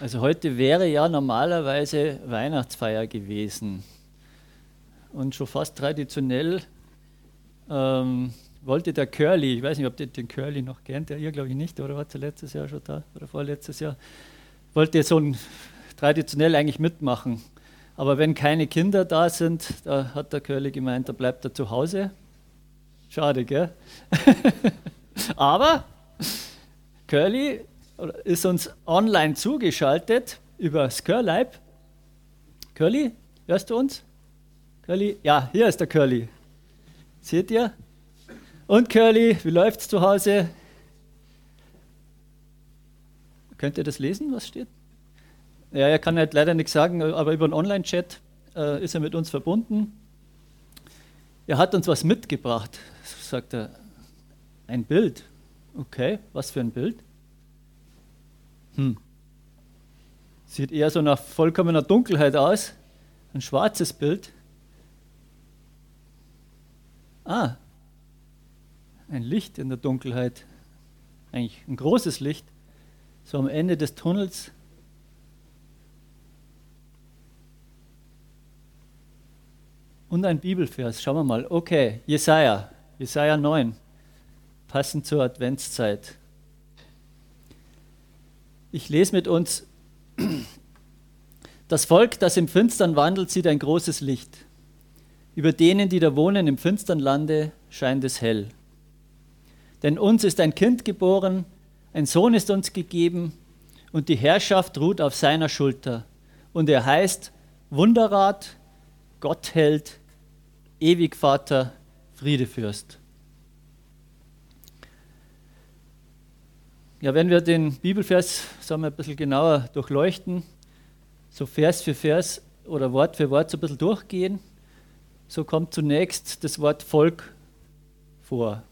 Also heute wäre ja normalerweise Weihnachtsfeier gewesen. Und schon fast traditionell ähm, wollte der Curly, ich weiß nicht, ob ihr den Curly noch kennt, der ihr glaube ich nicht, oder war letztes Jahr schon da oder vorletztes Jahr, wollte so ein traditionell eigentlich mitmachen. Aber wenn keine Kinder da sind, da hat der Curly gemeint, da bleibt er zu Hause. Schade, gell? Aber Curly ist uns online zugeschaltet über Skirlibe. Curly, hörst du uns? Curly? Ja, hier ist der Curly. Seht ihr? Und Curly, wie läuft's zu Hause? Könnt ihr das lesen, was steht? Ja, er kann halt leider nichts sagen, aber über einen Online-Chat äh, ist er mit uns verbunden. Er hat uns was mitgebracht, sagt er. Ein Bild. Okay, was für ein Bild? Hm. Sieht eher so nach vollkommener Dunkelheit aus. Ein schwarzes Bild. Ah, ein Licht in der Dunkelheit. Eigentlich ein großes Licht. So am Ende des Tunnels. Und ein Bibelvers. Schauen wir mal. Okay, Jesaja. Jesaja 9. Passend zur Adventszeit. Ich lese mit uns, das Volk, das im Finstern wandelt, sieht ein großes Licht. Über denen, die da wohnen im finstern Lande, scheint es hell. Denn uns ist ein Kind geboren, ein Sohn ist uns gegeben, und die Herrschaft ruht auf seiner Schulter. Und er heißt Wunderrat, Gottheld, Ewigvater, Friedefürst. Ja, wenn wir den Bibelvers sagen wir, ein bisschen genauer durchleuchten, so Vers für Vers oder Wort für Wort so ein bisschen durchgehen, so kommt zunächst das Wort Volk vor.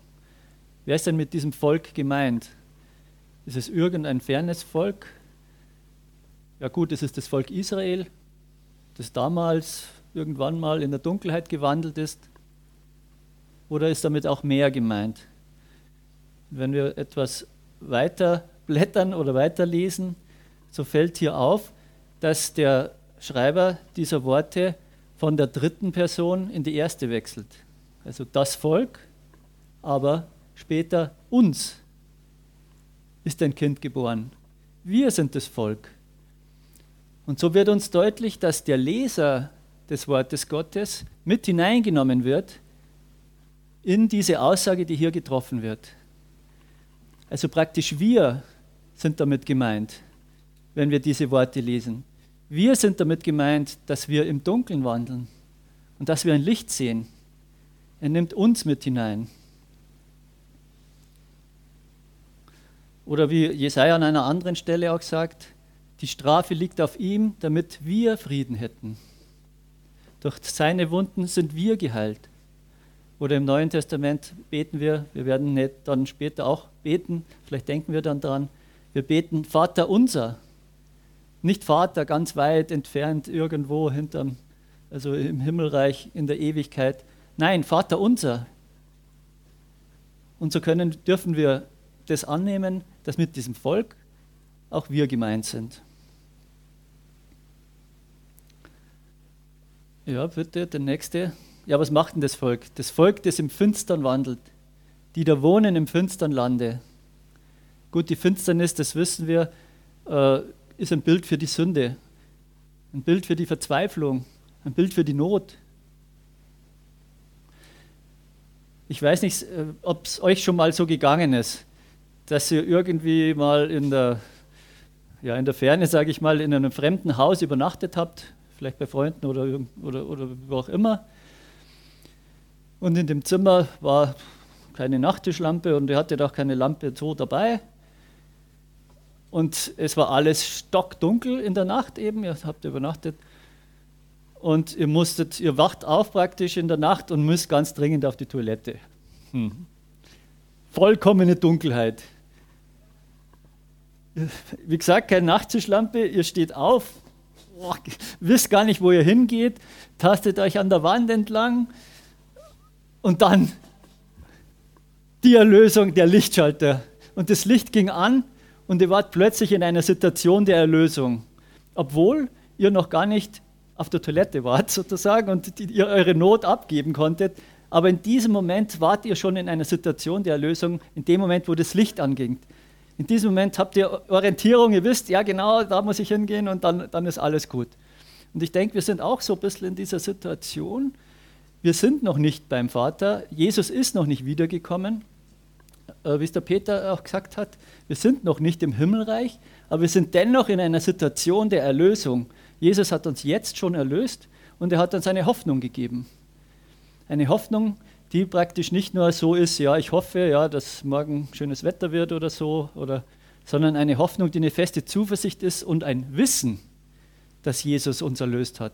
Wer ist denn mit diesem Volk gemeint? Ist es irgendein fernes Volk? Ja gut, es ist das Volk Israel, das damals irgendwann mal in der Dunkelheit gewandelt ist. Oder ist damit auch mehr gemeint? Wenn wir etwas weiter blättern oder weiterlesen, so fällt hier auf, dass der Schreiber dieser Worte von der dritten Person in die erste wechselt. Also das Volk, aber später uns ist ein Kind geboren. Wir sind das Volk. Und so wird uns deutlich, dass der Leser des Wortes Gottes mit hineingenommen wird in diese Aussage, die hier getroffen wird. Also praktisch wir sind damit gemeint, wenn wir diese Worte lesen. Wir sind damit gemeint, dass wir im Dunkeln wandeln und dass wir ein Licht sehen. Er nimmt uns mit hinein. Oder wie Jesaja an einer anderen Stelle auch sagt, die Strafe liegt auf ihm, damit wir Frieden hätten. Durch seine Wunden sind wir geheilt. Oder im Neuen Testament beten wir, wir werden nicht dann später auch beten, vielleicht denken wir dann daran, wir beten Vater unser. Nicht Vater ganz weit entfernt irgendwo hinterm, also im Himmelreich in der Ewigkeit. Nein, Vater unser. Und so können, dürfen wir das annehmen, dass mit diesem Volk auch wir gemeint sind. Ja, bitte, der nächste. Ja, was macht denn das Volk? Das Volk, das im Finstern wandelt, die da wohnen im finstern Lande. Gut, die Finsternis, das wissen wir, äh, ist ein Bild für die Sünde, ein Bild für die Verzweiflung, ein Bild für die Not. Ich weiß nicht, äh, ob es euch schon mal so gegangen ist, dass ihr irgendwie mal in der, ja, in der Ferne, sage ich mal, in einem fremden Haus übernachtet habt, vielleicht bei Freunden oder, oder, oder wo auch immer und in dem Zimmer war keine Nachttischlampe und er hatte auch keine Lampe so dabei. Und es war alles stockdunkel in der Nacht eben, ihr habt übernachtet. Und ihr musstet, ihr wacht auf praktisch in der Nacht und müsst ganz dringend auf die Toilette. Hm. Vollkommene Dunkelheit. Wie gesagt, keine Nachttischlampe, ihr steht auf, wisst gar nicht, wo ihr hingeht, tastet euch an der Wand entlang, und dann die Erlösung, der Lichtschalter. Und das Licht ging an und ihr wart plötzlich in einer Situation der Erlösung, obwohl ihr noch gar nicht auf der Toilette wart sozusagen und ihr eure Not abgeben konntet. Aber in diesem Moment wart ihr schon in einer Situation der Erlösung, in dem Moment, wo das Licht anging. In diesem Moment habt ihr Orientierung, ihr wisst, ja genau, da muss ich hingehen und dann, dann ist alles gut. Und ich denke, wir sind auch so ein bisschen in dieser Situation. Wir sind noch nicht beim Vater. Jesus ist noch nicht wiedergekommen. Äh, wie es der Peter auch gesagt hat, wir sind noch nicht im Himmelreich, aber wir sind dennoch in einer Situation der Erlösung. Jesus hat uns jetzt schon erlöst und er hat uns eine Hoffnung gegeben. Eine Hoffnung, die praktisch nicht nur so ist, ja, ich hoffe, ja, dass morgen schönes Wetter wird oder so, oder, sondern eine Hoffnung, die eine feste Zuversicht ist und ein Wissen, dass Jesus uns erlöst hat.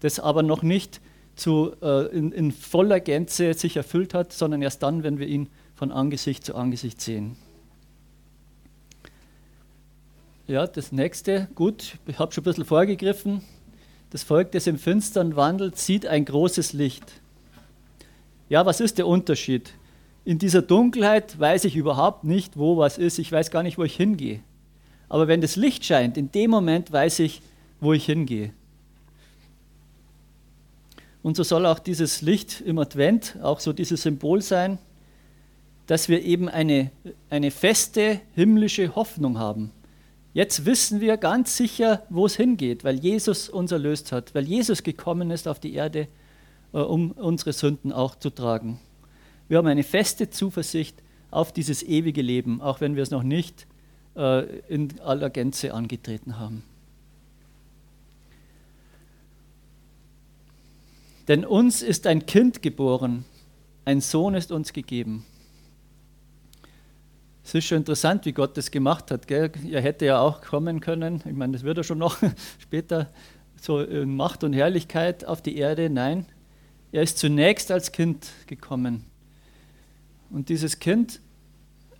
Das aber noch nicht zu, äh, in, in voller Gänze sich erfüllt hat, sondern erst dann, wenn wir ihn von Angesicht zu Angesicht sehen. Ja, das nächste, gut, ich habe schon ein bisschen vorgegriffen. Das Volk, das im Finstern wandelt, sieht ein großes Licht. Ja, was ist der Unterschied? In dieser Dunkelheit weiß ich überhaupt nicht, wo was ist. Ich weiß gar nicht, wo ich hingehe. Aber wenn das Licht scheint, in dem Moment weiß ich, wo ich hingehe. Und so soll auch dieses Licht im Advent auch so dieses Symbol sein, dass wir eben eine, eine feste himmlische Hoffnung haben. Jetzt wissen wir ganz sicher, wo es hingeht, weil Jesus uns erlöst hat, weil Jesus gekommen ist auf die Erde, äh, um unsere Sünden auch zu tragen. Wir haben eine feste Zuversicht auf dieses ewige Leben, auch wenn wir es noch nicht äh, in aller Gänze angetreten haben. Denn uns ist ein Kind geboren, ein Sohn ist uns gegeben. Es ist schon interessant, wie Gott das gemacht hat. Gell? Er hätte ja auch kommen können, ich meine, das wird er schon noch später, so in Macht und Herrlichkeit auf die Erde. Nein, er ist zunächst als Kind gekommen. Und dieses Kind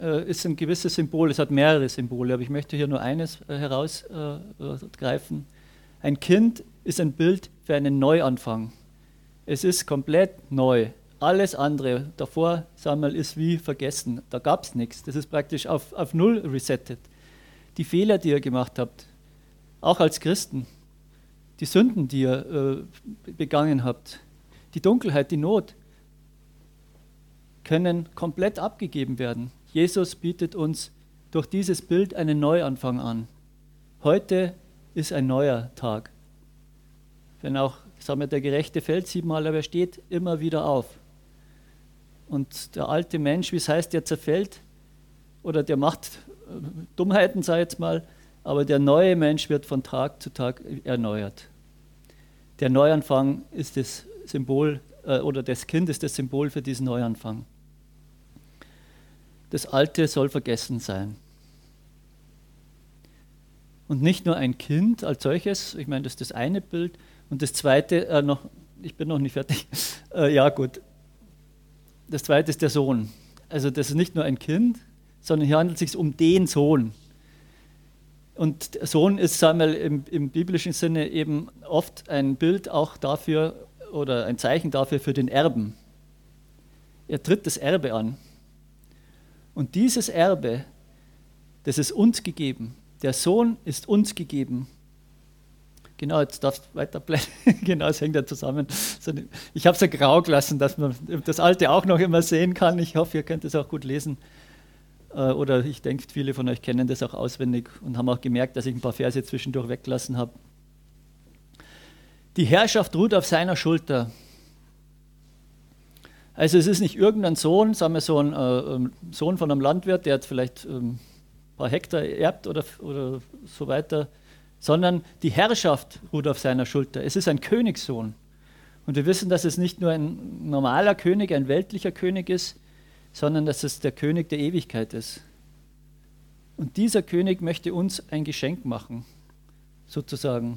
äh, ist ein gewisses Symbol, es hat mehrere Symbole, aber ich möchte hier nur eines äh, herausgreifen. Äh, ein Kind ist ein Bild für einen Neuanfang. Es ist komplett neu. Alles andere davor, Samuel, ist wie vergessen. Da gab es nichts. Das ist praktisch auf, auf Null resettet. Die Fehler, die ihr gemacht habt, auch als Christen, die Sünden, die ihr äh, begangen habt, die Dunkelheit, die Not, können komplett abgegeben werden. Jesus bietet uns durch dieses Bild einen Neuanfang an. Heute ist ein neuer Tag. Wenn auch sagen wir, der Gerechte fällt siebenmal, aber er steht immer wieder auf. Und der alte Mensch, wie es heißt, der zerfällt oder der macht äh, Dummheiten, sage ich jetzt mal, aber der neue Mensch wird von Tag zu Tag erneuert. Der Neuanfang ist das Symbol, äh, oder das Kind ist das Symbol für diesen Neuanfang. Das Alte soll vergessen sein. Und nicht nur ein Kind als solches, ich meine, das ist das eine Bild. Und das zweite, äh, noch, ich bin noch nicht fertig, äh, ja gut, das zweite ist der Sohn. Also das ist nicht nur ein Kind, sondern hier handelt es sich um den Sohn. Und der Sohn ist Samuel im, im, biblischen Sinne eben oft ein Bild auch dafür oder ein Zeichen dafür für den Erben. Er tritt das Erbe an. Und dieses Erbe, das ist uns gegeben. Der Sohn ist uns gegeben. Genau, jetzt darfst du weiterblättern. genau, es hängt ja zusammen. Ich habe es ja grau gelassen, dass man das Alte auch noch immer sehen kann. Ich hoffe, ihr könnt es auch gut lesen. Äh, oder ich denke, viele von euch kennen das auch auswendig und haben auch gemerkt, dass ich ein paar Verse zwischendurch weggelassen habe. Die Herrschaft ruht auf seiner Schulter. Also es ist nicht irgendein Sohn, sagen wir so ein äh, ähm, Sohn von einem Landwirt, der hat vielleicht ähm, ein paar Hektar erbt oder, oder so weiter sondern die Herrschaft ruht auf seiner Schulter. Es ist ein Königssohn. Und wir wissen, dass es nicht nur ein normaler König, ein weltlicher König ist, sondern dass es der König der Ewigkeit ist. Und dieser König möchte uns ein Geschenk machen, sozusagen.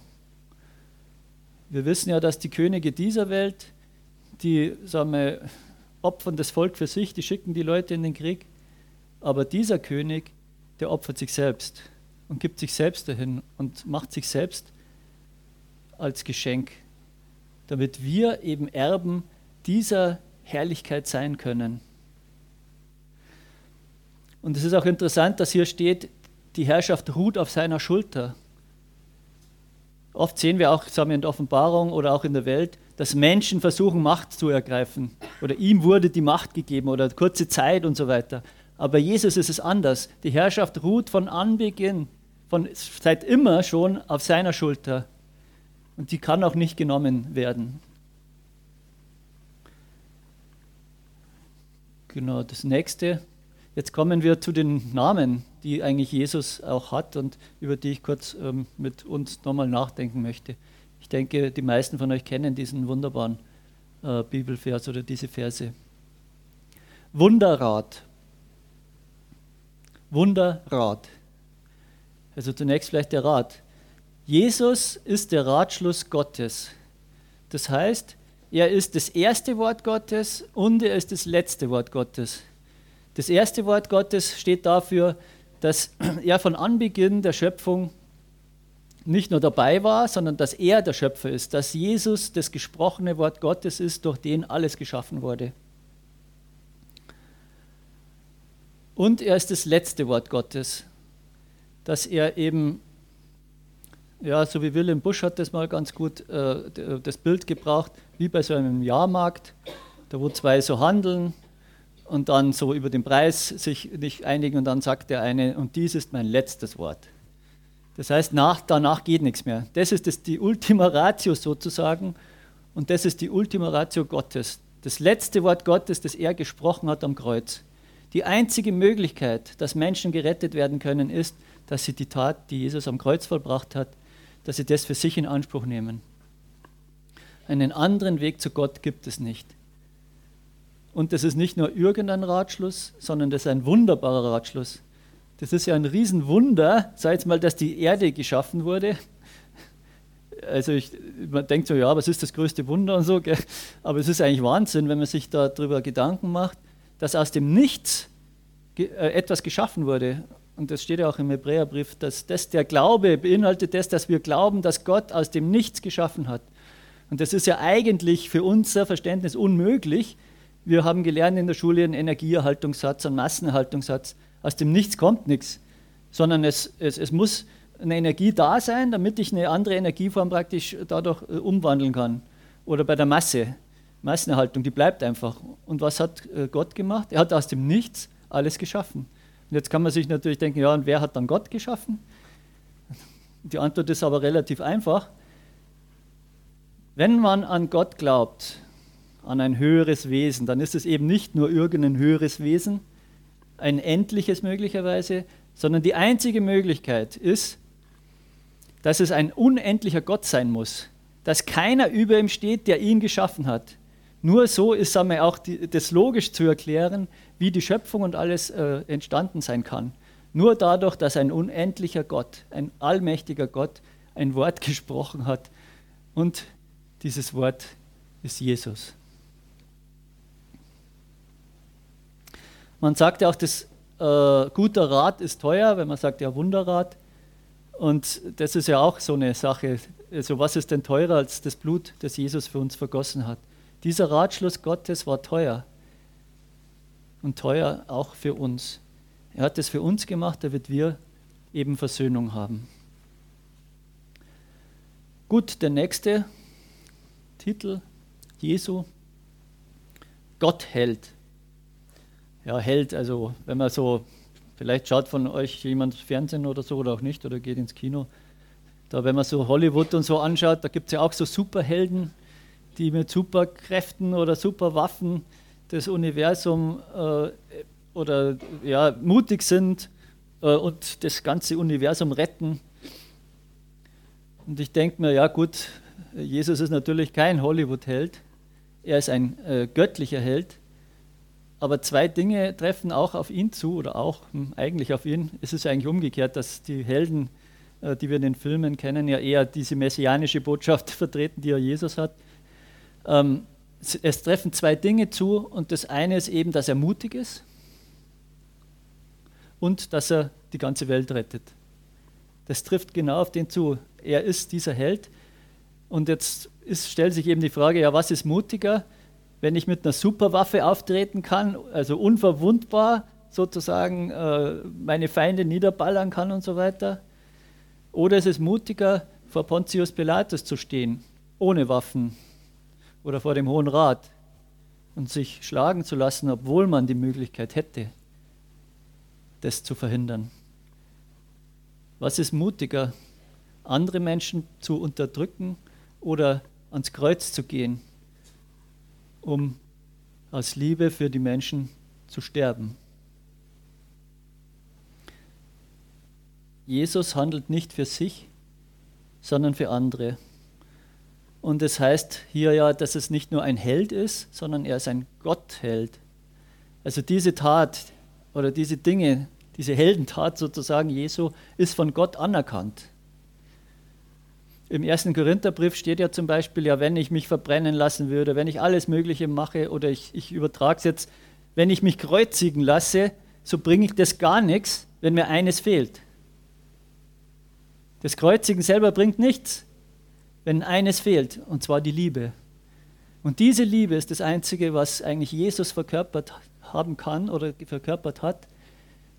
Wir wissen ja, dass die Könige dieser Welt, die sagen wir, opfern das Volk für sich, die schicken die Leute in den Krieg. Aber dieser König, der opfert sich selbst und gibt sich selbst dahin und macht sich selbst als Geschenk, damit wir eben Erben dieser Herrlichkeit sein können. Und es ist auch interessant, dass hier steht, die Herrschaft ruht auf seiner Schulter. Oft sehen wir auch, sagen wir in der Offenbarung oder auch in der Welt, dass Menschen versuchen, Macht zu ergreifen. Oder ihm wurde die Macht gegeben oder kurze Zeit und so weiter. Aber Jesus ist es anders. Die Herrschaft ruht von Anbeginn, von, seit immer schon auf seiner Schulter. Und die kann auch nicht genommen werden. Genau, das nächste. Jetzt kommen wir zu den Namen, die eigentlich Jesus auch hat und über die ich kurz ähm, mit uns nochmal nachdenken möchte. Ich denke, die meisten von euch kennen diesen wunderbaren äh, Bibelvers oder diese Verse. Wunderrat. Wunderrat. Also zunächst vielleicht der Rat. Jesus ist der Ratschluss Gottes. Das heißt, er ist das erste Wort Gottes und er ist das letzte Wort Gottes. Das erste Wort Gottes steht dafür, dass er von Anbeginn der Schöpfung nicht nur dabei war, sondern dass er der Schöpfer ist, dass Jesus das gesprochene Wort Gottes ist, durch den alles geschaffen wurde. Und er ist das letzte Wort Gottes, dass er eben ja, so wie Wilhelm Busch hat das mal ganz gut äh, das Bild gebraucht, wie bei so einem Jahrmarkt, da wo zwei so handeln und dann so über den Preis sich nicht einigen und dann sagt der eine, und dies ist mein letztes Wort. Das heißt, nach, danach geht nichts mehr. Das ist das, die Ultima Ratio sozusagen und das ist die Ultima Ratio Gottes. Das letzte Wort Gottes, das er gesprochen hat am Kreuz. Die einzige Möglichkeit, dass Menschen gerettet werden können, ist, dass sie die Tat, die Jesus am Kreuz vollbracht hat, dass sie das für sich in Anspruch nehmen. Einen anderen Weg zu Gott gibt es nicht. Und das ist nicht nur irgendein Ratschluss, sondern das ist ein wunderbarer Ratschluss. Das ist ja ein Riesenwunder, sei es mal, dass die Erde geschaffen wurde. Also ich, man denkt so, ja, was ist das größte Wunder und so, gell? aber es ist eigentlich Wahnsinn, wenn man sich darüber Gedanken macht, dass aus dem Nichts äh, etwas geschaffen wurde und das steht ja auch im Hebräerbrief, dass das der Glaube beinhaltet das, dass wir glauben, dass Gott aus dem Nichts geschaffen hat. Und das ist ja eigentlich für unser Verständnis unmöglich. Wir haben gelernt in der Schule einen Energieerhaltungssatz, einen Massenerhaltungssatz. Aus dem Nichts kommt nichts, sondern es, es, es muss eine Energie da sein, damit ich eine andere Energieform praktisch dadurch äh, umwandeln kann. Oder bei der Masse, Massenerhaltung, die bleibt einfach. Und was hat äh, Gott gemacht? Er hat aus dem Nichts alles geschaffen. Und jetzt kann man sich natürlich denken, ja, und wer hat dann Gott geschaffen? Die Antwort ist aber relativ einfach. Wenn man an Gott glaubt, an ein höheres Wesen, dann ist es eben nicht nur irgendein höheres Wesen, ein endliches möglicherweise, sondern die einzige Möglichkeit ist, dass es ein unendlicher Gott sein muss, dass keiner über ihm steht, der ihn geschaffen hat. Nur so ist wir, auch die, das logisch zu erklären, wie die Schöpfung und alles äh, entstanden sein kann. Nur dadurch, dass ein unendlicher Gott, ein allmächtiger Gott ein Wort gesprochen hat und dieses Wort ist Jesus. Man sagt ja auch, dass äh, guter Rat ist teuer, wenn man sagt ja Wunderrat. Und das ist ja auch so eine Sache. Also was ist denn teurer als das Blut, das Jesus für uns vergossen hat? Dieser Ratschluss Gottes war teuer und teuer auch für uns. Er hat es für uns gemacht, damit wir eben Versöhnung haben. Gut, der nächste Titel, Jesu, Gott hält. Ja, hält, also wenn man so, vielleicht schaut von euch jemand Fernsehen oder so oder auch nicht oder geht ins Kino. Da, wenn man so Hollywood und so anschaut, da gibt es ja auch so Superhelden, die mit Superkräften oder Superwaffen das Universum äh, oder ja, mutig sind äh, und das ganze Universum retten. Und ich denke mir, ja gut, Jesus ist natürlich kein Hollywood-Held, er ist ein äh, göttlicher Held, aber zwei Dinge treffen auch auf ihn zu oder auch hm, eigentlich auf ihn. Es ist eigentlich umgekehrt, dass die Helden, äh, die wir in den Filmen kennen, ja eher diese messianische Botschaft vertreten, die ja Jesus hat. Ähm, es treffen zwei Dinge zu und das eine ist eben, dass er mutig ist und dass er die ganze Welt rettet. Das trifft genau auf den zu. Er ist dieser Held und jetzt ist, stellt sich eben die Frage, ja, was ist mutiger, wenn ich mit einer Superwaffe auftreten kann, also unverwundbar, sozusagen äh, meine Feinde niederballern kann und so weiter. Oder ist es mutiger, vor Pontius Pilatus zu stehen, ohne Waffen oder vor dem Hohen Rat und sich schlagen zu lassen, obwohl man die Möglichkeit hätte, das zu verhindern. Was ist mutiger, andere Menschen zu unterdrücken oder ans Kreuz zu gehen, um aus Liebe für die Menschen zu sterben? Jesus handelt nicht für sich, sondern für andere. Und das heißt hier ja, dass es nicht nur ein Held ist, sondern er ist ein Gottheld. Also diese Tat oder diese Dinge, diese Heldentat sozusagen Jesu ist von Gott anerkannt. Im ersten Korintherbrief steht ja zum Beispiel, ja, wenn ich mich verbrennen lassen würde, wenn ich alles Mögliche mache oder ich, ich übertrage es jetzt, wenn ich mich kreuzigen lasse, so bringe ich das gar nichts, wenn mir eines fehlt. Das Kreuzigen selber bringt nichts, wenn eines fehlt, und zwar die Liebe. Und diese Liebe ist das Einzige, was eigentlich Jesus verkörpert haben kann oder verkörpert hat.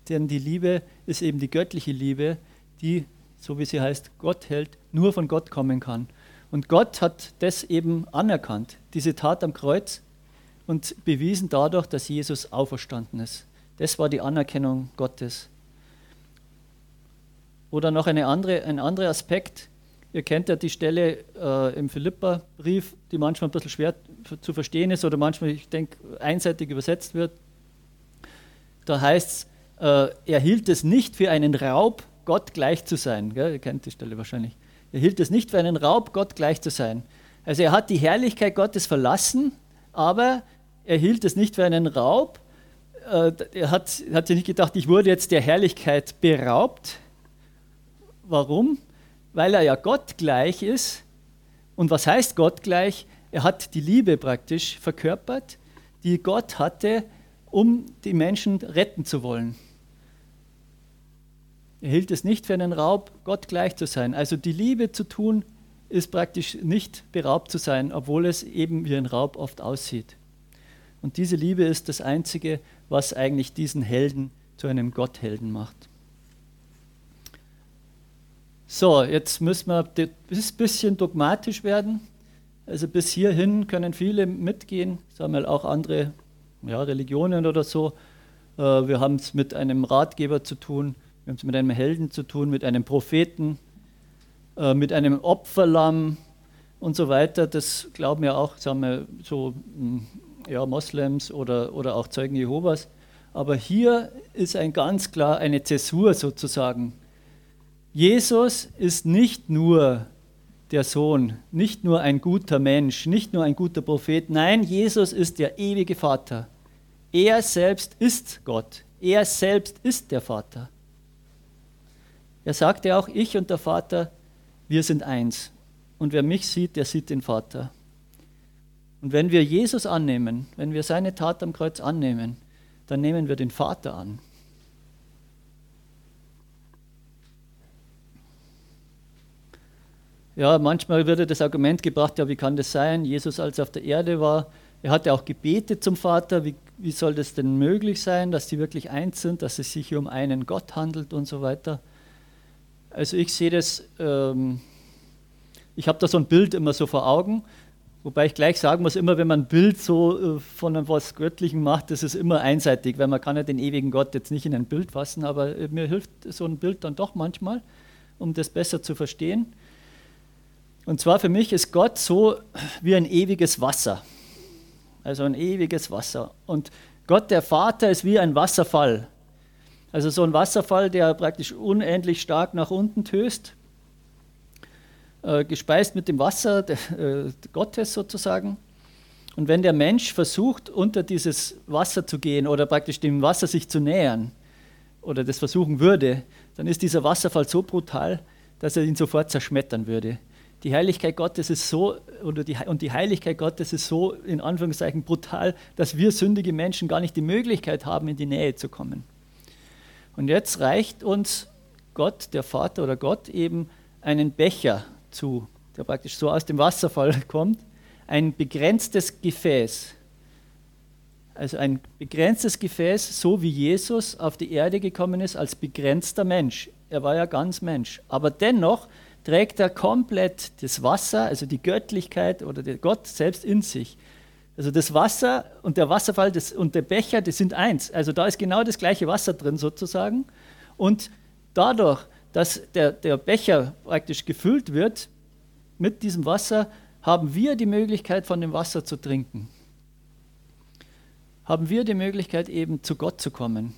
Denn die Liebe ist eben die göttliche Liebe, die, so wie sie heißt, Gott hält, nur von Gott kommen kann. Und Gott hat das eben anerkannt, diese Tat am Kreuz, und bewiesen dadurch, dass Jesus auferstanden ist. Das war die Anerkennung Gottes. Oder noch eine andere, ein anderer Aspekt. Ihr kennt ja die Stelle äh, im Philippa-Brief, die manchmal ein bisschen schwer zu verstehen ist oder manchmal, ich denke, einseitig übersetzt wird. Da heißt es, äh, er hielt es nicht für einen Raub, Gott gleich zu sein. Gell? Ihr kennt die Stelle wahrscheinlich. Er hielt es nicht für einen Raub, Gott gleich zu sein. Also er hat die Herrlichkeit Gottes verlassen, aber er hielt es nicht für einen Raub. Äh, er hat, hat sich nicht gedacht, ich wurde jetzt der Herrlichkeit beraubt, Warum? Weil er ja Gott gleich ist. Und was heißt Gott gleich? Er hat die Liebe praktisch verkörpert, die Gott hatte, um die Menschen retten zu wollen. Er hielt es nicht für einen Raub, Gott gleich zu sein. Also die Liebe zu tun, ist praktisch nicht beraubt zu sein, obwohl es eben wie ein Raub oft aussieht. Und diese Liebe ist das Einzige, was eigentlich diesen Helden zu einem Gotthelden macht. So, jetzt müssen wir ein bisschen dogmatisch werden. Also bis hierhin können viele mitgehen, sagen wir auch andere ja, Religionen oder so. Äh, wir haben es mit einem Ratgeber zu tun, wir haben es mit einem Helden zu tun, mit einem Propheten, äh, mit einem Opferlamm und so weiter. Das glauben ja auch, sagen wir so, hm, ja, Moslems oder, oder auch Zeugen Jehovas. Aber hier ist ein ganz klar eine Zäsur sozusagen Jesus ist nicht nur der Sohn, nicht nur ein guter Mensch, nicht nur ein guter Prophet. Nein, Jesus ist der ewige Vater. Er selbst ist Gott. Er selbst ist der Vater. Er sagte auch, ich und der Vater, wir sind eins. Und wer mich sieht, der sieht den Vater. Und wenn wir Jesus annehmen, wenn wir seine Tat am Kreuz annehmen, dann nehmen wir den Vater an. Ja, manchmal wird das Argument gebracht, ja, wie kann das sein? Jesus, als er auf der Erde war, er hatte auch gebetet zum Vater. Wie, wie soll das denn möglich sein, dass die wirklich eins sind, dass es sich hier um einen Gott handelt und so weiter? Also ich sehe das, ähm, ich habe da so ein Bild immer so vor Augen, wobei ich gleich sagen muss, immer wenn man ein Bild so äh, von etwas Göttlichem macht, das ist immer einseitig, weil man kann ja den ewigen Gott jetzt nicht in ein Bild fassen, aber äh, mir hilft so ein Bild dann doch manchmal, um das besser zu verstehen. Und zwar für mich ist Gott so wie ein ewiges Wasser. Also ein ewiges Wasser. Und Gott, der Vater, ist wie ein Wasserfall. Also so ein Wasserfall, der praktisch unendlich stark nach unten töst, äh, gespeist mit dem Wasser de, äh, Gottes sozusagen. Und wenn der Mensch versucht, unter dieses Wasser zu gehen oder praktisch dem Wasser sich zu nähern oder das versuchen würde, dann ist dieser Wasserfall so brutal, dass er ihn sofort zerschmettern würde die Herrlichkeit Gottes ist so, oder die, und die Heiligkeit Gottes ist so in Anführungszeichen brutal, dass wir sündige Menschen gar nicht die Möglichkeit haben, in die Nähe zu kommen. Und jetzt reicht uns Gott, der Vater oder Gott, eben einen Becher zu, der praktisch so aus dem Wasserfall kommt, ein begrenztes Gefäß, Also ein begrenztes Gefäß, so wie Jesus auf die Erde gekommen ist als begrenzter Mensch. Er war ja ganz Mensch. Aber dennoch trägt er komplett das Wasser, also die Göttlichkeit oder der Gott selbst in sich. Also das Wasser und der Wasserfall das, und der Becher, die sind eins. Also da ist genau das gleiche Wasser drin sozusagen. Und dadurch, dass der, der Becher praktisch gefüllt wird mit diesem Wasser, haben wir die Möglichkeit, von dem Wasser zu trinken. Haben wir die Möglichkeit, eben zu Gott zu kommen.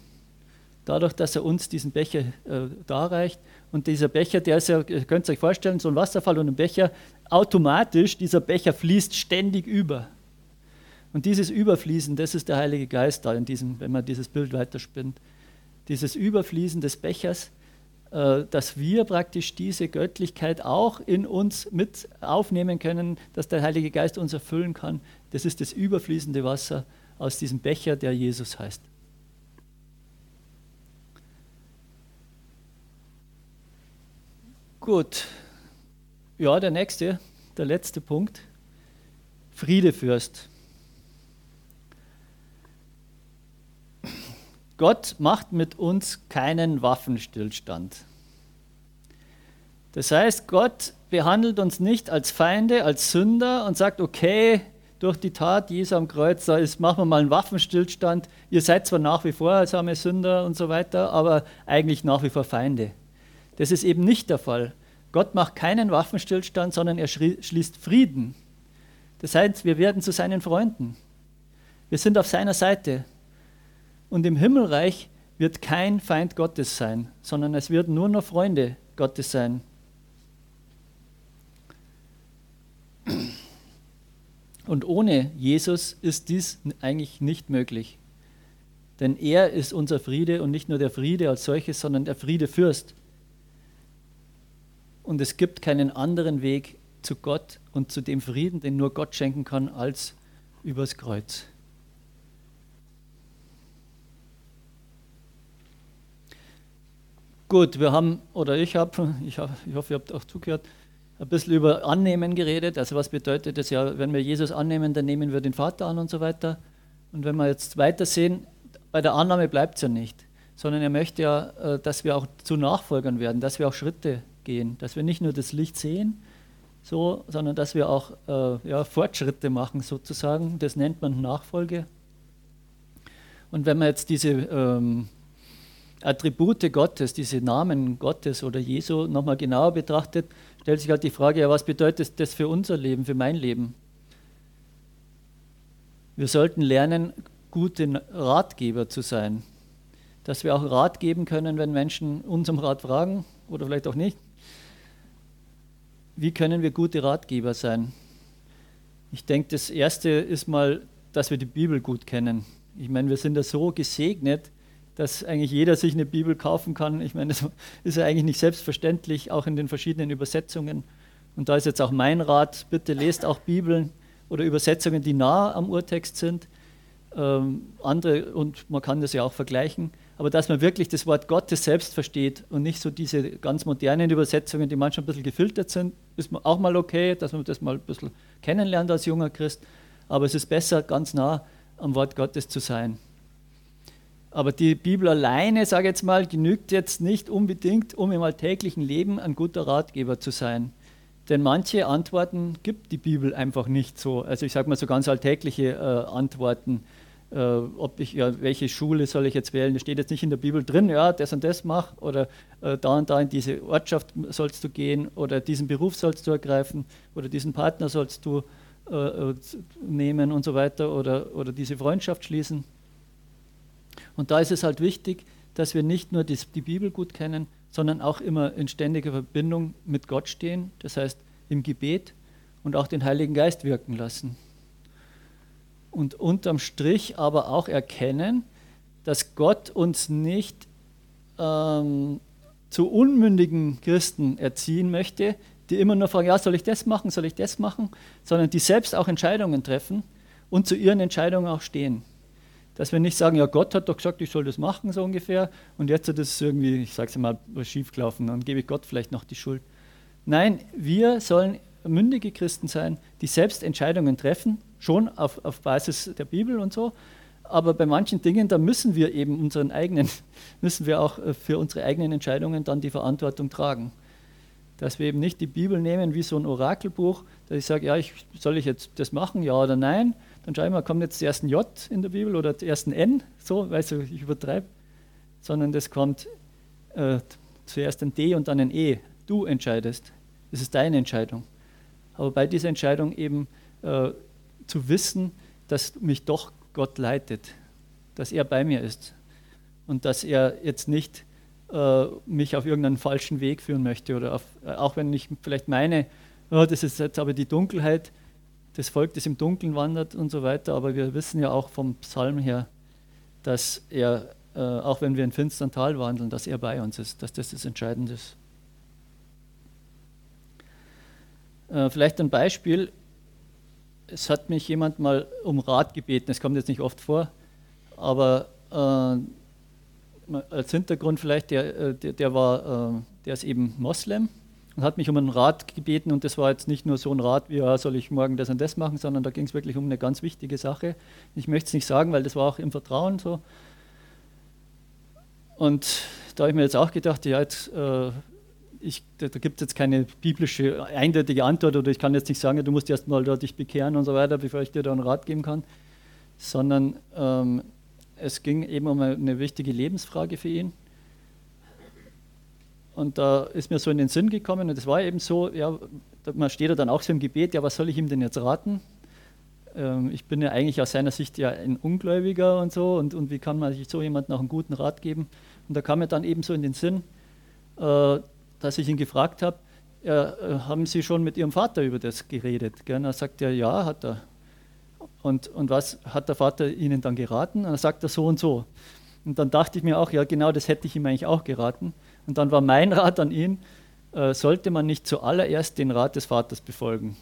Dadurch, dass er uns diesen Becher äh, darreicht. Und dieser Becher, der ist ja, ihr könnt euch vorstellen, so ein Wasserfall und ein Becher, automatisch, dieser Becher fließt ständig über. Und dieses Überfließen, das ist der Heilige Geist da in diesem, wenn man dieses Bild weiterspinnt. Dieses Überfließen des Bechers, äh, dass wir praktisch diese Göttlichkeit auch in uns mit aufnehmen können, dass der Heilige Geist uns erfüllen kann. Das ist das überfließende Wasser aus diesem Becher, der Jesus heißt. Gut. Ja, der nächste, der letzte Punkt. Friedefürst. Gott macht mit uns keinen Waffenstillstand. Das heißt, Gott behandelt uns nicht als Feinde, als Sünder und sagt, okay, durch die Tat Jesu am Kreuz, da ist, machen wir mal einen Waffenstillstand. Ihr seid zwar nach wie vor same Sünder und so weiter, aber eigentlich nach wie vor Feinde. Das ist eben nicht der Fall. Gott macht keinen Waffenstillstand, sondern er schließt Frieden. Das heißt, wir werden zu seinen Freunden. Wir sind auf seiner Seite. Und im Himmelreich wird kein Feind Gottes sein, sondern es werden nur noch Freunde Gottes sein. Und ohne Jesus ist dies eigentlich nicht möglich. Denn er ist unser Friede und nicht nur der Friede als solches, sondern der Friedefürst. Und es gibt keinen anderen Weg zu Gott und zu dem Frieden, den nur Gott schenken kann, als übers Kreuz. Gut, wir haben, oder ich habe, ich, hab, ich hoffe, ihr habt auch zugehört, ein bisschen über Annehmen geredet. Also was bedeutet das ja, wenn wir Jesus annehmen, dann nehmen wir den Vater an und so weiter. Und wenn wir jetzt weiter sehen, bei der Annahme bleibt es ja nicht, sondern er möchte ja, äh, dass wir auch zu Nachfolgern werden, dass wir auch Schritte gehen, dass wir nicht nur das Licht sehen, so, sondern dass wir auch äh, ja, Fortschritte machen sozusagen. Das nennt man Nachfolge. Und wenn man jetzt diese ähm, Attribute Gottes, diese Namen Gottes oder Jesu nochmal genauer betrachtet, stellt sich halt die Frage, ja, was bedeutet das für unser Leben, für mein Leben? Wir sollten lernen, gute Ratgeber zu sein. Dass wir auch Rat geben können, wenn Menschen uns um Rat fragen oder vielleicht auch nicht. Wie können wir gute Ratgeber sein? Ich denke, das Erste ist mal, dass wir die Bibel gut kennen. Ich meine, wir sind da so gesegnet, dass eigentlich jeder sich eine Bibel kaufen kann. Ich meine, das ist ja eigentlich nicht selbstverständlich, auch in den verschiedenen Übersetzungen. Und da ist jetzt auch mein Rat, bitte lest auch Bibeln oder Übersetzungen, die nah am Urtext sind. Ähm, andere, und man kann das ja auch vergleichen, aber dass man wirklich das Wort Gottes selbst versteht und nicht so diese ganz modernen Übersetzungen, die manchmal ein bisschen gefiltert sind, ist auch mal okay, dass man das mal ein bisschen kennenlernt als junger Christ. Aber es ist besser, ganz nah am Wort Gottes zu sein. Aber die Bibel alleine, sage ich jetzt mal, genügt jetzt nicht unbedingt, um im alltäglichen Leben ein guter Ratgeber zu sein. Denn manche Antworten gibt die Bibel einfach nicht so. Also ich sage mal so ganz alltägliche äh, Antworten. Äh, ob ich, ja, welche Schule soll ich jetzt wählen? Das steht jetzt nicht in der Bibel drin, ja, das und das mach oder äh, da und da in diese Ortschaft sollst du gehen oder diesen Beruf sollst du ergreifen oder diesen Partner sollst du äh, äh, nehmen und so weiter oder, oder diese Freundschaft schließen. Und da ist es halt wichtig, dass wir nicht nur die, die Bibel gut kennen, sondern auch immer in ständiger Verbindung mit Gott stehen, das heißt im Gebet und auch den Heiligen Geist wirken lassen. Und unterm Strich aber auch erkennen, dass Gott uns nicht ähm, zu unmündigen Christen erziehen möchte, die immer nur fragen, ja, soll ich das machen, soll ich das machen, sondern die selbst auch Entscheidungen treffen und zu ihren Entscheidungen auch stehen. Dass wir nicht sagen, ja, Gott hat doch gesagt, ich soll das machen, so ungefähr, und jetzt hat es irgendwie, ich sage es mal, schief gelaufen, dann gebe ich Gott vielleicht noch die Schuld. Nein, wir sollen mündige Christen sein, die selbst Entscheidungen treffen, schon auf, auf Basis der Bibel und so, Aber bei manchen Dingen, da müssen wir eben unseren eigenen, müssen wir auch äh, für unsere eigenen Entscheidungen dann die Verantwortung tragen. Dass wir eben nicht die Bibel nehmen wie so ein Orakelbuch, dass ich sage, ja, ich, soll ich jetzt das machen, ja oder nein? Dann schreibe ich mal, kommt jetzt zuerst ein J in der Bibel oder zuerst ein N, so, weißt du, ich übertreibe. Sondern das kommt äh, zuerst ein D und dann ein E. Du entscheidest. Das ist deine Entscheidung. Aber bei dieser Entscheidung eben äh, zu wissen, dass mich doch Gott leitet, dass er bei mir ist und dass er jetzt nicht äh, mich auf irgendeinen falschen Weg führen möchte oder auf, äh, auch wenn ich vielleicht meine, oh, das ist jetzt aber die Dunkelheit, das Volk, das im Dunkeln wandert und so weiter, aber wir wissen ja auch vom Psalm her, dass er, äh, auch wenn wir in finstern Tal wandeln, dass er bei uns ist, dass das das Entscheidende ist. Äh, vielleicht ein Beispiel, es hat mich jemand mal um Rat gebeten, es kommt jetzt nicht oft vor, aber äh, als Hintergrund vielleicht, der, äh, der, der, war, äh, der ist eben Moslem und hat mich um einen Rat gebeten und das war jetzt nicht nur so ein Rat wie, ja, soll ich morgen das und das machen, sondern da ging es wirklich um eine ganz wichtige Sache. Ich möchte es nicht sagen, weil das war auch im Vertrauen so. Und da habe ich mir jetzt auch gedacht, ja, jetzt äh, ich, da, da gibt es jetzt keine biblische eindeutige Antwort oder ich kann jetzt nicht sagen, du musst erst mal da dich bekehren und so weiter, bevor ich dir da einen Rat geben kann, sondern ähm, es ging eben um eine wichtige Lebensfrage für ihn. Und da ist mir so in den Sinn gekommen und es war eben so, ja, man steht da dann auch so im Gebet, ja, was soll ich ihm denn jetzt raten? Ähm, ich bin ja eigentlich aus seiner Sicht ja ein Ungläubiger und so und, und wie kann man sich so jemandem auch einen guten Rat geben? Und da kam mir dann eben so in den Sinn, äh, dass ich ihn gefragt habe, äh, haben Sie schon mit Ihrem Vater über das geredet? Gell? Er sagt er, ja, hat er. Und, und was hat der Vater Ihnen dann geraten? Und dann sagt er so und so. Und dann dachte ich mir auch, ja, genau das hätte ich ihm eigentlich auch geraten. Und dann war mein Rat an ihn, äh, sollte man nicht zuallererst den Rat des Vaters befolgen.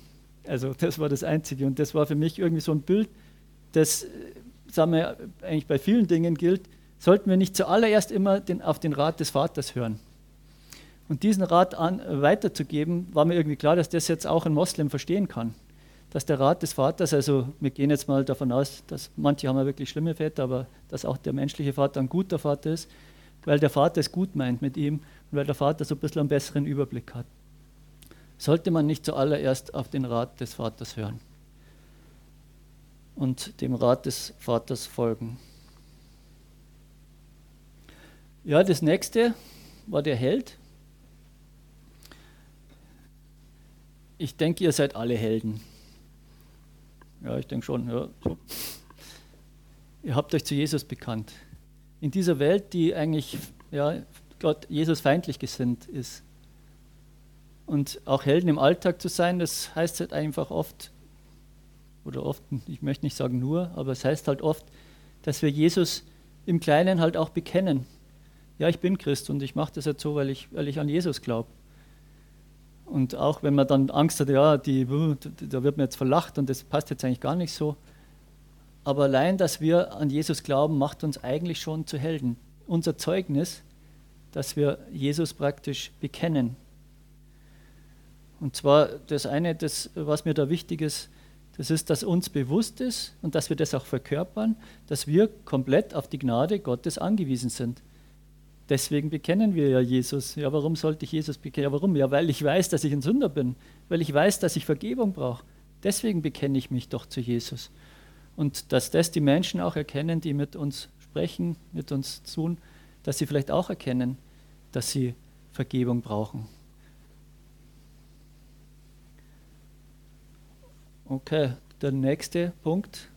Also das war das Einzige. Und das war für mich irgendwie so ein Bild, das, sagen wir, eigentlich bei vielen Dingen gilt, sollten wir nicht zuallererst immer den, auf den Rat des Vaters hören. Und diesen Rat an, weiterzugeben, war mir irgendwie klar, dass das jetzt auch ein Moslem verstehen kann. Dass der Rat des Vaters, also wir gehen jetzt mal davon aus, dass manche haben ja wirklich schlimme Väter, aber dass auch der menschliche Vater ein guter Vater ist, weil der Vater es gut meint mit ihm und weil der Vater so ein bisschen einen besseren Überblick hat. Sollte man nicht zuallererst auf den Rat des Vaters hören und dem Rat des Vaters folgen. Ja, das nächste war der Held. Ich denke, ihr seid alle Helden. Ja, ich denke schon. Ja. Ihr habt euch zu Jesus bekannt. In dieser Welt, die eigentlich ja, Gott Jesus feindlich gesinnt ist. Und auch Helden im Alltag zu sein, das heißt halt einfach oft, oder oft, ich möchte nicht sagen nur, aber es heißt halt oft, dass wir Jesus im Kleinen halt auch bekennen. Ja, ich bin Christ und ich mache das jetzt so, weil ich, weil ich an Jesus glaube. Und auch wenn man dann Angst hat, ja, die, da wird man jetzt verlacht und das passt jetzt eigentlich gar nicht so. Aber allein, dass wir an Jesus glauben, macht uns eigentlich schon zu Helden. Unser Zeugnis, dass wir Jesus praktisch bekennen. Und zwar das eine, das, was mir da wichtig ist, das ist, dass uns bewusst ist und dass wir das auch verkörpern, dass wir komplett auf die Gnade Gottes angewiesen sind. Deswegen bekennen wir ja Jesus. Ja, warum sollte ich Jesus bekennen? Ja, warum? Ja, weil ich weiß, dass ich ein Sünder bin, weil ich weiß, dass ich Vergebung brauche. Deswegen bekenne ich mich doch zu Jesus. Und dass das die Menschen auch erkennen, die mit uns sprechen, mit uns tun, dass sie vielleicht auch erkennen, dass sie Vergebung brauchen. Okay, der nächste Punkt.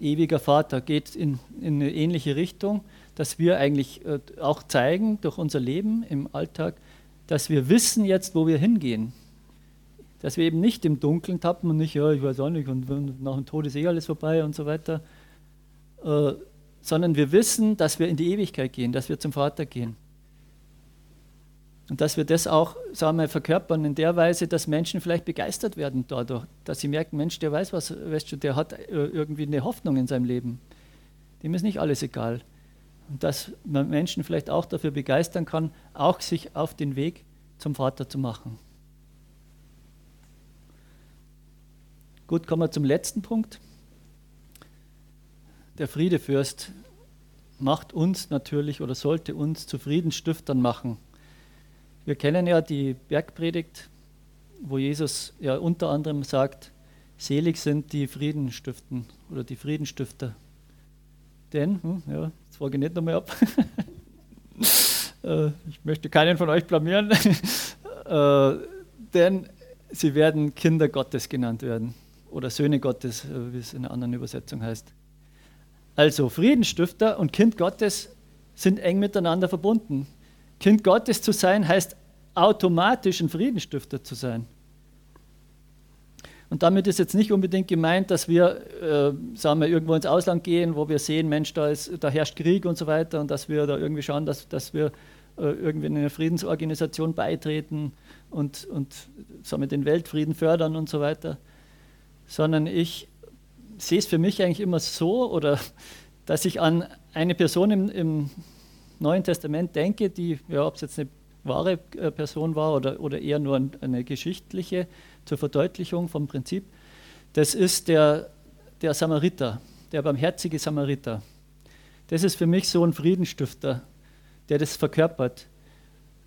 Ewiger Vater geht in, in eine ähnliche Richtung dass wir eigentlich äh, auch zeigen durch unser Leben im Alltag, dass wir wissen jetzt, wo wir hingehen. Dass wir eben nicht im Dunkeln tappen und nicht, ja, ich weiß auch nicht, und nach dem Tod ist eh alles vorbei und so weiter, äh, sondern wir wissen, dass wir in die Ewigkeit gehen, dass wir zum Vater gehen. Und dass wir das auch, sagen wir, verkörpern in der Weise, dass Menschen vielleicht begeistert werden dadurch, dass sie merken, Mensch, der weiß was, weißt du, der hat äh, irgendwie eine Hoffnung in seinem Leben. Dem ist nicht alles egal und dass man Menschen vielleicht auch dafür begeistern kann, auch sich auf den Weg zum Vater zu machen. Gut, kommen wir zum letzten Punkt. der Friedefürst macht uns natürlich oder sollte uns zu Friedensstiftern machen. Wir kennen ja die Bergpredigt, wo Jesus ja unter anderem sagt, selig sind die Frieden oder die Friedenstifter. Denn, hm, ja, jetzt frage ich nicht nochmal ab, äh, ich möchte keinen von euch blamieren, äh, denn sie werden Kinder Gottes genannt werden oder Söhne Gottes, äh, wie es in einer anderen Übersetzung heißt. Also Friedensstifter und Kind Gottes sind eng miteinander verbunden. Kind Gottes zu sein heißt automatisch ein Friedensstifter zu sein. Und damit ist jetzt nicht unbedingt gemeint, dass wir, äh, sagen wir, irgendwo ins Ausland gehen, wo wir sehen, Mensch, da, ist, da herrscht Krieg und so weiter und dass wir da irgendwie schauen, dass, dass wir äh, irgendwie in eine Friedensorganisation beitreten und, und sagen wir, den Weltfrieden fördern und so weiter. Sondern ich sehe es für mich eigentlich immer so, oder dass ich an eine Person im, im Neuen Testament denke, die, ja, ob es jetzt eine wahre äh, Person war oder, oder eher nur eine geschichtliche zur Verdeutlichung vom Prinzip. Das ist der, der Samariter, der barmherzige Samariter. Das ist für mich so ein Friedensstifter, der das verkörpert.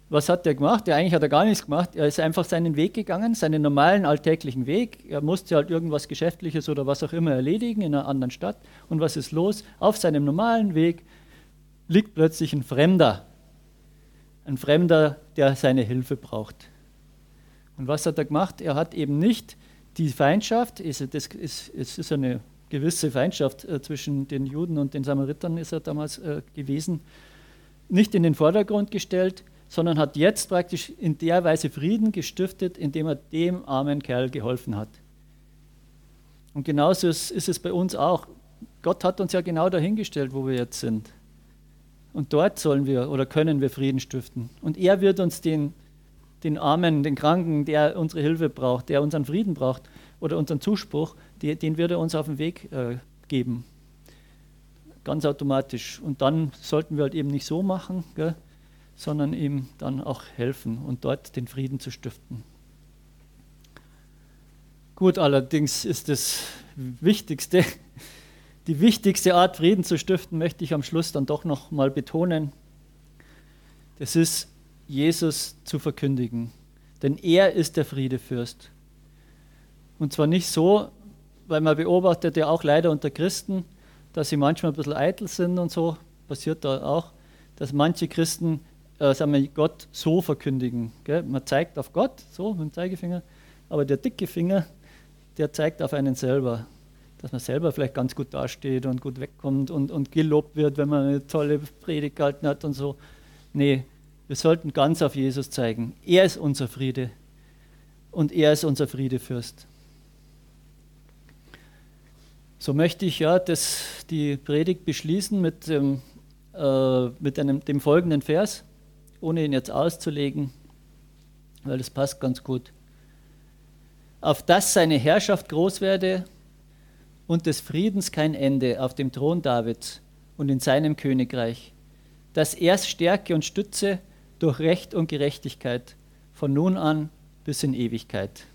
Was hat der gemacht? Ja, eigentlich hat er gar nichts gemacht. Er ist einfach seinen Weg gegangen, seinen normalen alltäglichen Weg. Er musste halt irgendwas Geschäftliches oder was auch immer erledigen in einer anderen Stadt. Und was ist los? Auf seinem normalen Weg liegt plötzlich ein Fremder. Ein Fremder, der seine Hilfe braucht. Und was hat er gemacht? Er hat eben nicht die Feindschaft, es ist eine gewisse Feindschaft äh, zwischen den Juden und den Samaritern ist er damals äh, gewesen, nicht in den Vordergrund gestellt, sondern hat jetzt praktisch in der Weise Frieden gestiftet, indem er dem armen Kerl geholfen hat. Und genauso ist, ist es bei uns auch. Gott hat uns ja genau dahingestellt, wo wir jetzt sind. Und dort sollen wir oder können wir Frieden stiften. Und er wird uns den, den Armen, den Kranken, der unsere Hilfe braucht, der unseren Frieden braucht oder unseren Zuspruch, die, den wird er uns auf den Weg äh, geben. Ganz automatisch. Und dann sollten wir halt eben nicht so machen, gell, sondern ihm dann auch helfen und dort den Frieden zu stiften. Gut, allerdings ist das Wichtigste, die wichtigste Art, Frieden zu stiften, möchte ich am Schluss dann doch noch mal betonen. Das ist, Jesus zu verkündigen. Denn er ist der Friedefürst. Und zwar nicht so, weil man beobachtet ja auch leider unter Christen, dass sie manchmal ein bisschen eitel sind und so, passiert da auch, dass manche Christen äh, sagen wir, Gott so verkündigen. Gell? Man zeigt auf Gott, so mit dem Zeigefinger, aber der dicke Finger, der zeigt auf einen selber. Dass man selber vielleicht ganz gut dasteht und gut wegkommt und, und gelobt wird, wenn man eine tolle Predigt gehalten hat und so. Nee, wir sollten ganz auf Jesus zeigen. Er ist unser Friede und er ist unser Friedefürst. So möchte ich ja das, die Predigt beschließen mit, dem, äh, mit einem, dem folgenden Vers ohne ihn jetzt auszulegen, weil das passt ganz gut. Auf dass seine Herrschaft groß werde und des Friedens kein Ende auf dem Thron Davids und in seinem Königreich, dass er stärke und stütze durch Recht und Gerechtigkeit von nun an bis in Ewigkeit.